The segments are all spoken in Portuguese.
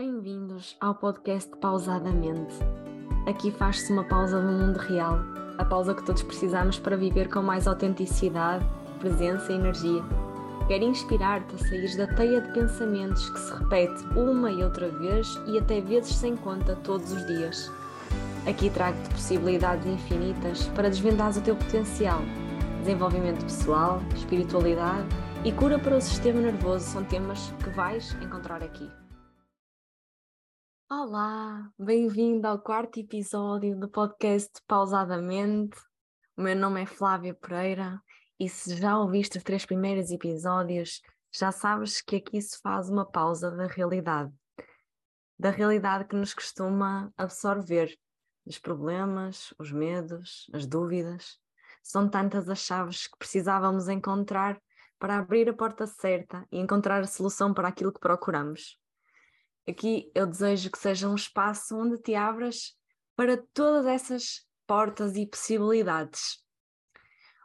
Bem-vindos ao podcast Pausadamente. Aqui faz-se uma pausa no mundo real, a pausa que todos precisamos para viver com mais autenticidade, presença e energia. Quero inspirar-te a sair da teia de pensamentos que se repete uma e outra vez e até vezes sem conta todos os dias. Aqui trago-te possibilidades infinitas para desvendar o teu potencial. Desenvolvimento pessoal, espiritualidade e cura para o sistema nervoso são temas que vais encontrar aqui. Olá, bem-vindo ao quarto episódio do podcast Pausadamente. O meu nome é Flávia Pereira e se já ouviste os três primeiros episódios, já sabes que aqui se faz uma pausa da realidade. Da realidade que nos costuma absorver, os problemas, os medos, as dúvidas. São tantas as chaves que precisávamos encontrar para abrir a porta certa e encontrar a solução para aquilo que procuramos. Aqui eu desejo que seja um espaço onde te abras para todas essas portas e possibilidades.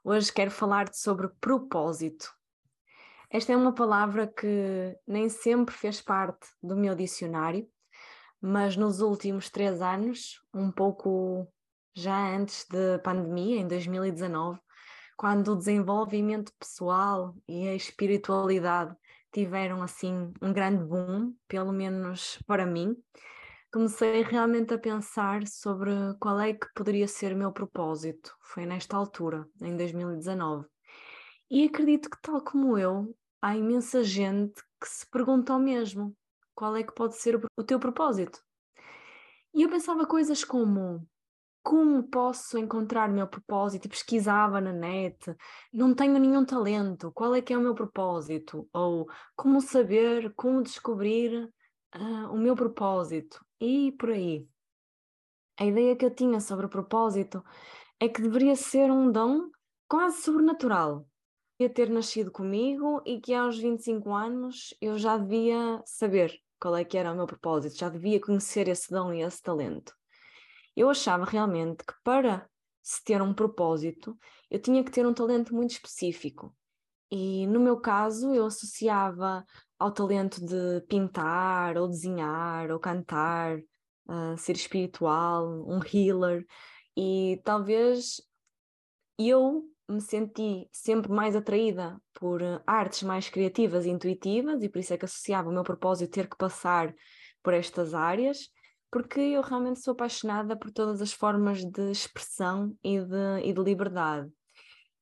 Hoje quero falar-te sobre propósito. Esta é uma palavra que nem sempre fez parte do meu dicionário, mas nos últimos três anos, um pouco já antes da pandemia, em 2019, quando o desenvolvimento pessoal e a espiritualidade tiveram assim um grande boom, pelo menos para mim. Comecei realmente a pensar sobre qual é que poderia ser o meu propósito. Foi nesta altura, em 2019. E acredito que, tal como eu, há imensa gente que se pergunta o mesmo: qual é que pode ser o teu propósito? E eu pensava coisas como: como posso encontrar o meu propósito? E pesquisava na net, não tenho nenhum talento, qual é que é o meu propósito? Ou como saber, como descobrir uh, o meu propósito? E por aí. A ideia que eu tinha sobre o propósito é que deveria ser um dom quase sobrenatural. Ia ter nascido comigo e que aos 25 anos eu já devia saber qual é que era o meu propósito, já devia conhecer esse dom e esse talento. Eu achava realmente que para se ter um propósito, eu tinha que ter um talento muito específico. E no meu caso, eu associava ao talento de pintar, ou desenhar, ou cantar, uh, ser espiritual, um healer. E talvez eu me senti sempre mais atraída por artes mais criativas e intuitivas, e por isso é que associava o meu propósito ter que passar por estas áreas porque eu realmente sou apaixonada por todas as formas de expressão e de, e de liberdade.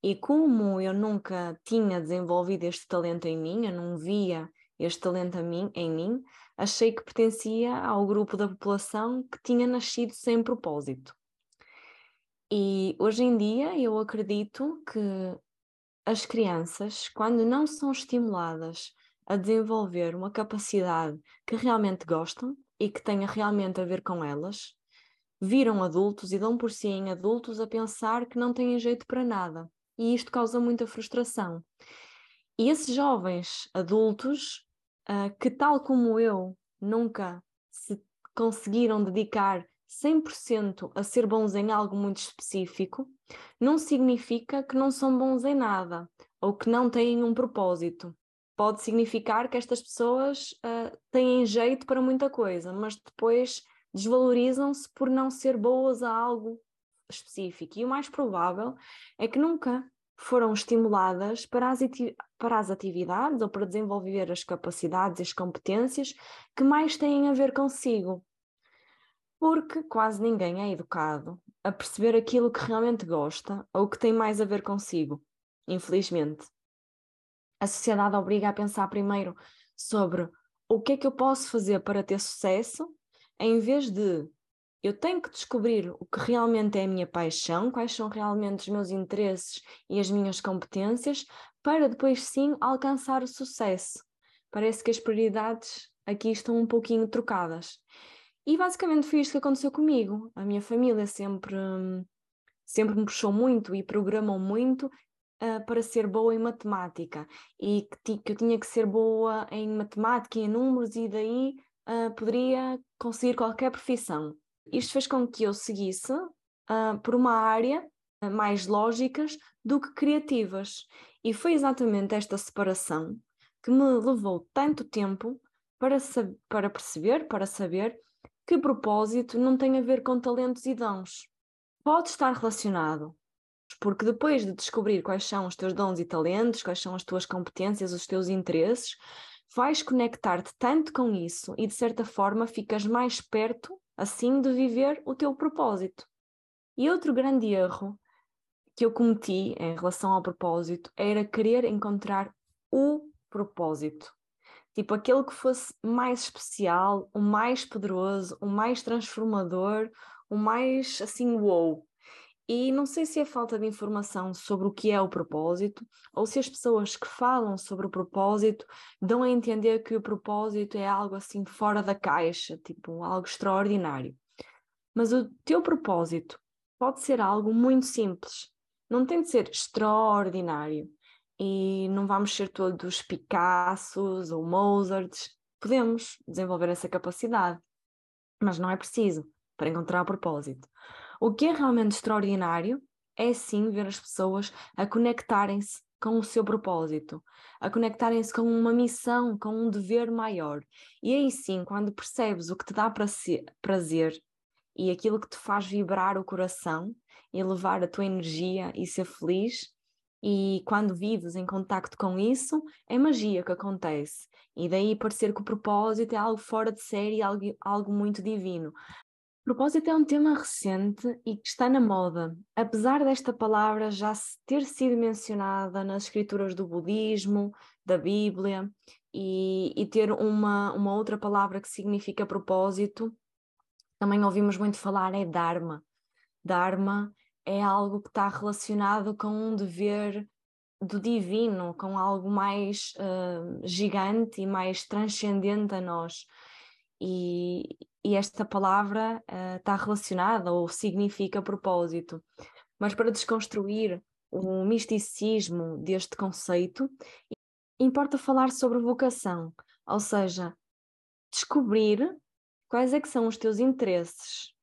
E como eu nunca tinha desenvolvido este talento em mim, eu não via este talento em mim, em mim, achei que pertencia ao grupo da população que tinha nascido sem propósito. E hoje em dia eu acredito que as crianças, quando não são estimuladas a desenvolver uma capacidade que realmente gostam, e que tenha realmente a ver com elas, viram adultos e dão por si em adultos a pensar que não têm jeito para nada. E isto causa muita frustração. E esses jovens adultos, uh, que tal como eu, nunca se conseguiram dedicar 100% a ser bons em algo muito específico, não significa que não são bons em nada ou que não têm um propósito pode significar que estas pessoas uh, têm jeito para muita coisa, mas depois desvalorizam-se por não ser boas a algo específico. E o mais provável é que nunca foram estimuladas para as, para as atividades ou para desenvolver as capacidades e as competências que mais têm a ver consigo. Porque quase ninguém é educado a perceber aquilo que realmente gosta ou que tem mais a ver consigo, infelizmente a sociedade obriga a pensar primeiro sobre o que é que eu posso fazer para ter sucesso, em vez de eu tenho que descobrir o que realmente é a minha paixão, quais são realmente os meus interesses e as minhas competências, para depois sim alcançar o sucesso. Parece que as prioridades aqui estão um pouquinho trocadas. E basicamente foi isto que aconteceu comigo. A minha família sempre, sempre me puxou muito e programou muito uh, para ser boa em matemática e que, que, eu tinha que ser boa em matemática e em números e daí uh, poderia conseguir qualquer profissão. Isto fez com que eu seguisse uh, por uma área mais lógicas do que criativas. E foi exatamente esta separação que me levou tanto tempo para, para perceber, para saber que propósito não tem a ver com talentos e dons. Pode estar relacionado, porque depois de descobrir quais são os teus dons e talentos, quais são as tuas competências, os teus interesses, vais conectar-te tanto com isso e de certa forma ficas mais perto assim de viver o teu propósito. E outro grande erro que eu cometi em relação ao propósito era querer encontrar o propósito. Tipo, aquele que fosse mais especial, o mais poderoso, o mais transformador, o mais assim, wow. E não sei se é falta de informação sobre o que é o propósito, ou se as pessoas que falam sobre o propósito dão a entender que o propósito é algo assim fora da caixa, tipo algo extraordinário. Mas o teu propósito pode ser algo muito simples, não tem de ser extraordinário e não vamos ser todos Picassos ou Mozarts. Podemos desenvolver essa capacidade, mas não é preciso para encontrar o propósito. O que é realmente extraordinário é sim ver as pessoas a conectarem-se com o seu propósito, a conectarem-se com uma missão, com um dever maior. E aí sim, quando percebes o que te dá prazer e aquilo que te faz vibrar o coração e levar a tua energia e ser feliz, e quando vives em contacto com isso, é magia que acontece. E daí parecer que o propósito é algo fora de série, algo, algo muito divino. Propósito é um tema recente e que está na moda. Apesar desta palavra já ter sido mencionada nas escrituras do budismo, da Bíblia, e, e ter uma, uma outra palavra que significa propósito, também ouvimos muito falar é Dharma. Dharma é algo que está relacionado com um dever do divino, com algo mais uh, gigante e mais transcendente a nós. E, e esta palavra uh, está relacionada ou significa propósito. Mas para desconstruir o misticismo deste conceito, importa falar sobre vocação, ou seja, descobrir quais é que são os teus interesses,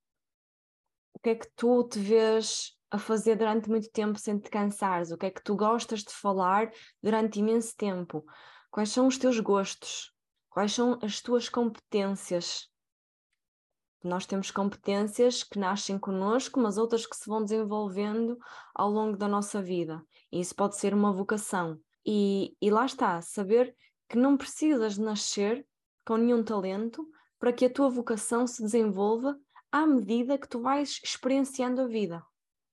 o que é que tu te vês a fazer durante muito tempo sem te cansares? O que é que tu gostas de falar durante imenso tempo? Quais são os teus gostos? Quais são as tuas competências? Nós temos competências que nascem connosco, mas outras que se vão desenvolvendo ao longo da nossa vida. E isso pode ser uma vocação. E, e lá está, saber que não precisas nascer com nenhum talento para que a tua vocação se desenvolva à medida que tu vais experienciando a vida.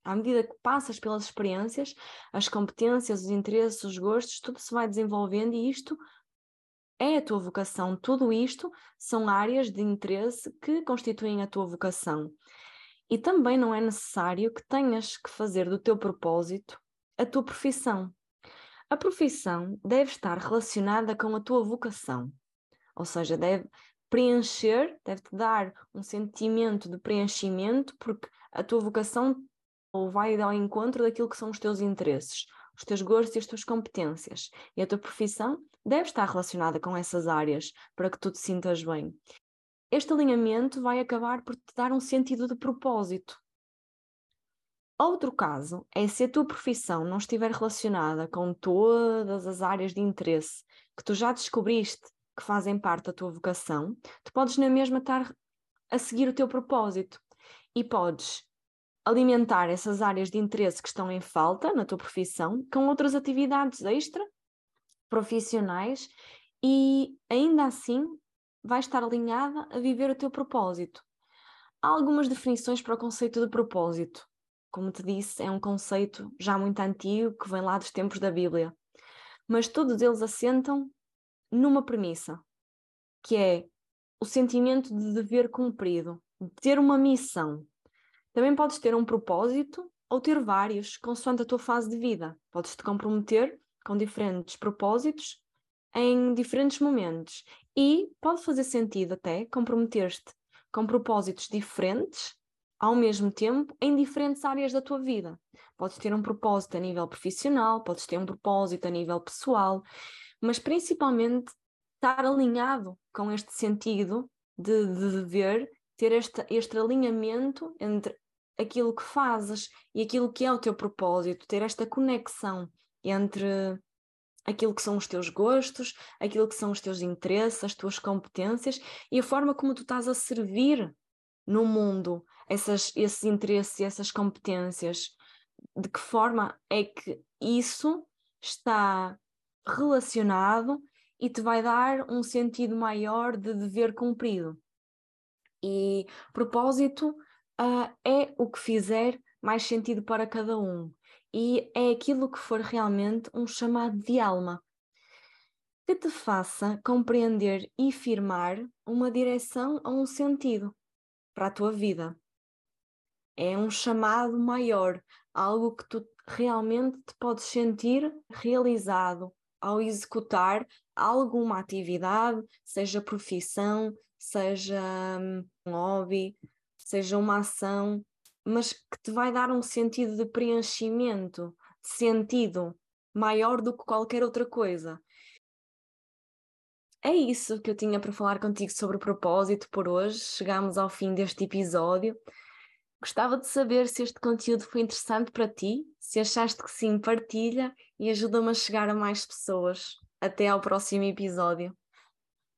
À medida que passas pelas experiências, as competências, os interesses, os gostos, tudo se vai desenvolvendo e isto é a tua vocação. Tudo isto são áreas de interesse que constituem a tua vocação. E também não é necessário que tenhas que fazer do teu propósito a tua profissão. A profissão deve estar relacionada com a tua vocação. Ou seja, deve, preencher, deve-te dar um sentimento de preenchimento, porque a tua vocação vai ao encontro daquilo que são os teus interesses, os teus gostos e as tuas competências. E a tua profissão deve estar relacionada com essas áreas para que tu te sintas bem. Este alinhamento vai acabar por te dar um sentido de propósito. Outro caso é se a tua profissão não estiver relacionada com todas as áreas de interesse que tu já descobriste que fazem parte da tua vocação, tu podes na mesma estar a seguir o teu propósito e podes alimentar essas áreas de interesse que estão em falta na tua profissão com outras atividades extra, profissionais e ainda assim vais estar alinhada a viver o teu propósito. Há algumas definições para o conceito de propósito. Como te disse, é um conceito já muito antigo que vem lá dos tempos da Bíblia. Mas todos eles assentam numa premissa, que é o sentimento de dever cumprido, de ter uma missão. Também podes ter um propósito ou ter vários, consoante a tua fase de vida. Podes te comprometer com diferentes propósitos em diferentes momentos. E pode fazer sentido até comprometer-te com propósitos diferentes ao mesmo tempo em diferentes áreas da tua vida. Podes ter um propósito a nível profissional, podes ter um propósito a nível pessoal, mas principalmente estar alinhado com este sentido de, de dever, ter este, este alinhamento entre aquilo que fazes e aquilo que é o teu propósito, ter esta conexão entre aquilo que são os teus gostos, aquilo que são os teus interesses, as tuas competências e a forma como tu estás a servir no mundo essas, esses interesses e essas competências. De que forma é que isso está relacionado e te vai dar um sentido maior de dever cumprido. E propósito uh, é o que fizer mais sentido para cada um e é aquilo que for realmente um chamado de alma que te faça compreender e firmar uma direção ou um sentido para a tua vida. É um chamado maior, algo que tu realmente te podes sentir realizado ao executar alguma atividade, seja profissão, seja hum, um hobby, seja uma ação mas que te vai dar um sentido de preenchimento, de sentido maior do que qualquer outra coisa. É isso que eu tinha para falar contigo sobre o propósito por hoje. Chegamos ao fim deste episódio. Gostava de saber se este conteúdo foi interessante para ti. Se achaste que sim, partilha e ajuda-me a chegar a mais pessoas. Até ao próximo episódio.